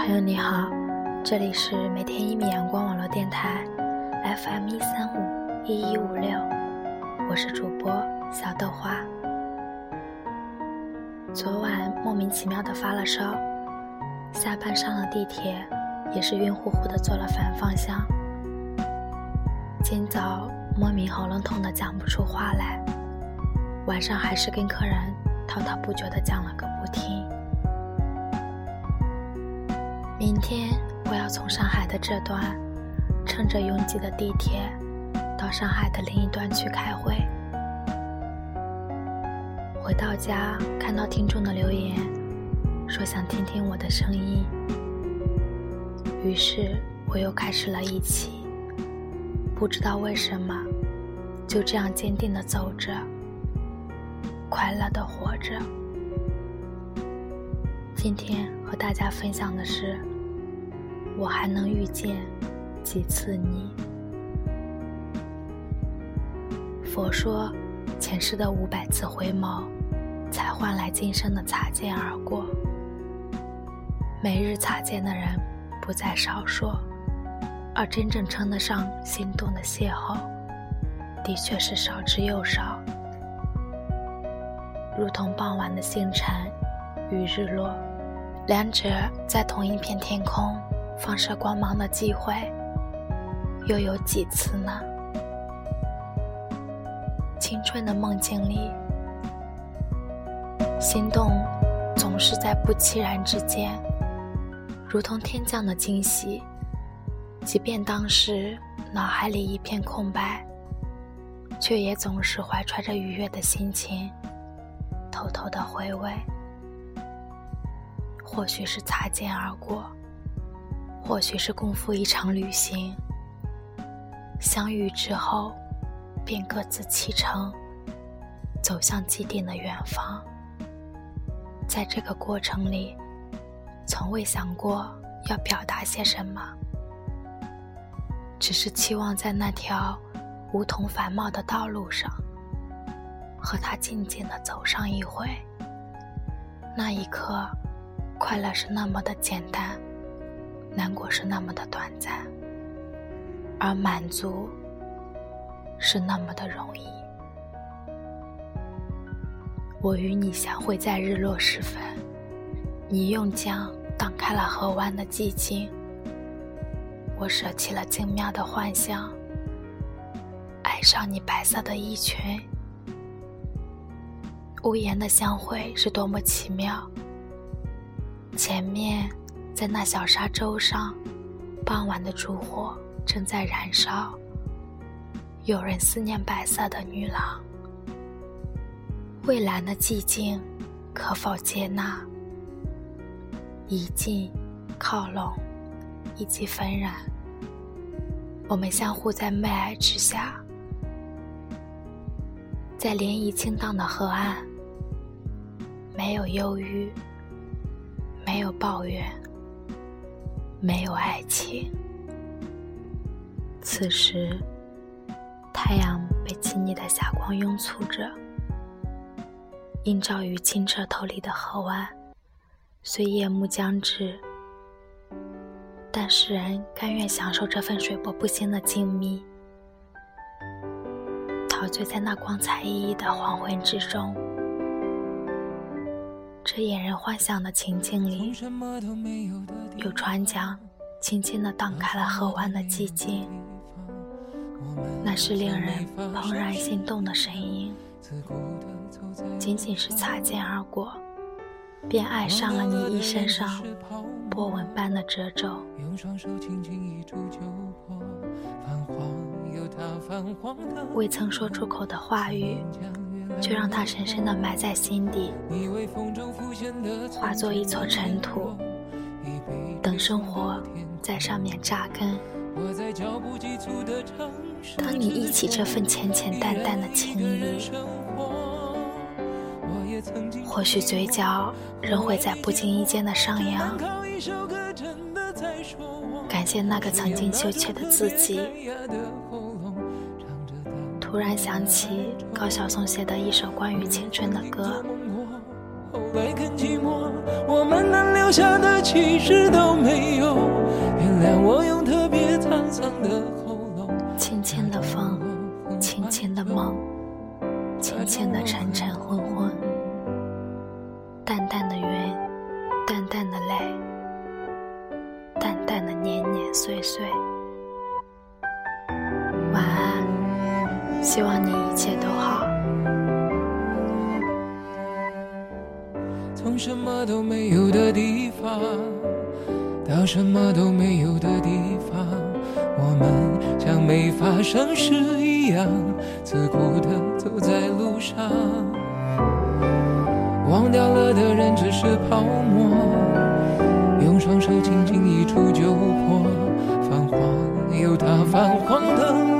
朋友你好，这里是每天一米阳光网络电台，FM 一三五一一五六，我是主播小豆花。昨晚莫名其妙的发了烧，下班上了地铁，也是晕乎乎的坐了反方向。今早莫名喉咙痛的讲不出话来，晚上还是跟客人滔滔不绝的讲了个不停。明天我要从上海的这端，乘着拥挤的地铁，到上海的另一端去开会。回到家，看到听众的留言，说想听听我的声音，于是我又开始了一期。不知道为什么，就这样坚定的走着，快乐的活着。今天和大家分享的是，我还能遇见几次你？佛说，前世的五百次回眸。才换来今生的擦肩而过。每日擦肩的人不在少数，而真正称得上心动的邂逅，的确是少之又少。如同傍晚的星辰与日落，两者在同一片天空放射光芒的机会，又有几次呢？青春的梦境里。心动总是在不期然之间，如同天降的惊喜。即便当时脑海里一片空白，却也总是怀揣着愉悦的心情，偷偷的回味。或许是擦肩而过，或许是共赴一场旅行。相遇之后，便各自启程，走向既定的远方。在这个过程里，从未想过要表达些什么，只是期望在那条梧桐繁茂的道路上，和他静静的走上一回。那一刻，快乐是那么的简单，难过是那么的短暂，而满足是那么的容易。我与你相会在日落时分，你用桨挡开了河湾的寂静。我舍弃了精妙的幻想，爱上你白色的衣裙。无言的相会是多么奇妙。前面，在那小沙洲上，傍晚的烛火正在燃烧。有人思念白色的女郎。蔚蓝的寂静，可否接纳？一近靠拢，以及纷然，我们相互在媚爱之下，在涟漪轻荡的河岸，没有忧郁，没有抱怨，没有爱情。此时，太阳被亲昵的霞光拥簇着。映照于清澈透丽的河湾，虽夜幕将至，但世人甘愿享受这份水波不兴的静谧，陶醉在那光彩熠熠的黄昏之中。这引人幻想的情境里，有船桨轻轻地荡开了河湾的寂静，那是令人怦然心动的声音。仅仅是擦肩而过，便爱上了你衣衫上波纹般的褶皱。未曾说出口的话语，就让它深深地埋在心底，化作一撮尘土，等生活在上面扎根。当你忆起这份浅浅淡淡的情谊。或许嘴角仍会在不经意间的上扬。感谢那个曾经羞怯的自己。突然想起高晓松写的一首关于青春的歌。留下的其实都没有。原谅我用特别沧桑的喉咙。轻轻的风，轻轻的梦，轻轻的沉沉昏昏，淡淡的云，淡淡的泪，淡淡的年年岁岁。希望你一切都好。从什么都没有的地方到什么都没有的地方，我们像没发生事一样，自顾地走在路上。忘掉了的人只是泡沫，用双手轻轻一触就破。泛黄有它泛黄的，